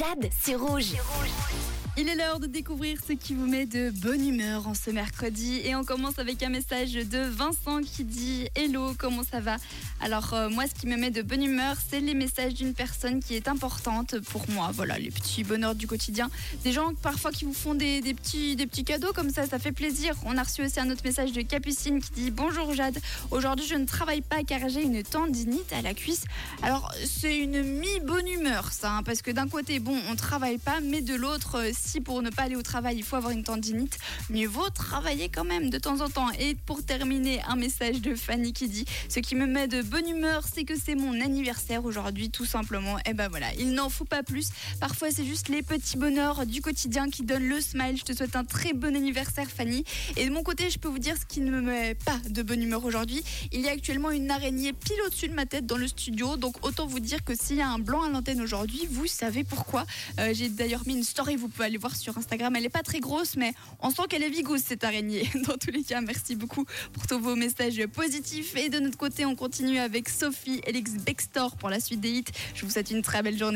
Jade, c'est rouge. Il est l'heure de découvrir ce qui vous met de bonne humeur en ce mercredi. Et on commence avec un message de Vincent qui dit Hello, comment ça va? Alors, euh, moi, ce qui me met de bonne humeur, c'est les messages d'une personne qui est importante pour moi. Voilà, les petits bonheurs du quotidien. Des gens parfois qui vous font des, petits, cadeaux comme ça, ça fait plaisir. On a reçu aussi un autre message de Capucine qui dit Bonjour Jade, aujourd'hui je ne travaille pas car j'ai une tendinite à la cuisse. Alors, c'est une mi-bonne humeur ça, hein, parce que d'un côté, bon, on travaille pas, mais de l'autre, euh, pour ne pas aller au travail, il faut avoir une tendinite, mieux vaut travailler quand même de temps en temps. Et pour terminer, un message de Fanny qui dit Ce qui me met de bonne humeur, c'est que c'est mon anniversaire aujourd'hui, tout simplement. Et ben voilà, il n'en faut pas plus. Parfois, c'est juste les petits bonheurs du quotidien qui donnent le smile. Je te souhaite un très bon anniversaire, Fanny. Et de mon côté, je peux vous dire ce qui ne me met pas de bonne humeur aujourd'hui. Il y a actuellement une araignée pile au-dessus de ma tête dans le studio. Donc, autant vous dire que s'il y a un blanc à l'antenne aujourd'hui, vous savez pourquoi. Euh, J'ai d'ailleurs mis une story, vous pouvez aller voir sur Instagram. Elle n'est pas très grosse, mais on sent qu'elle est vigousse, cette araignée. Dans tous les cas, merci beaucoup pour tous vos messages positifs. Et de notre côté, on continue avec Sophie, Elix Bextor pour la suite des hits. Je vous souhaite une très belle journée.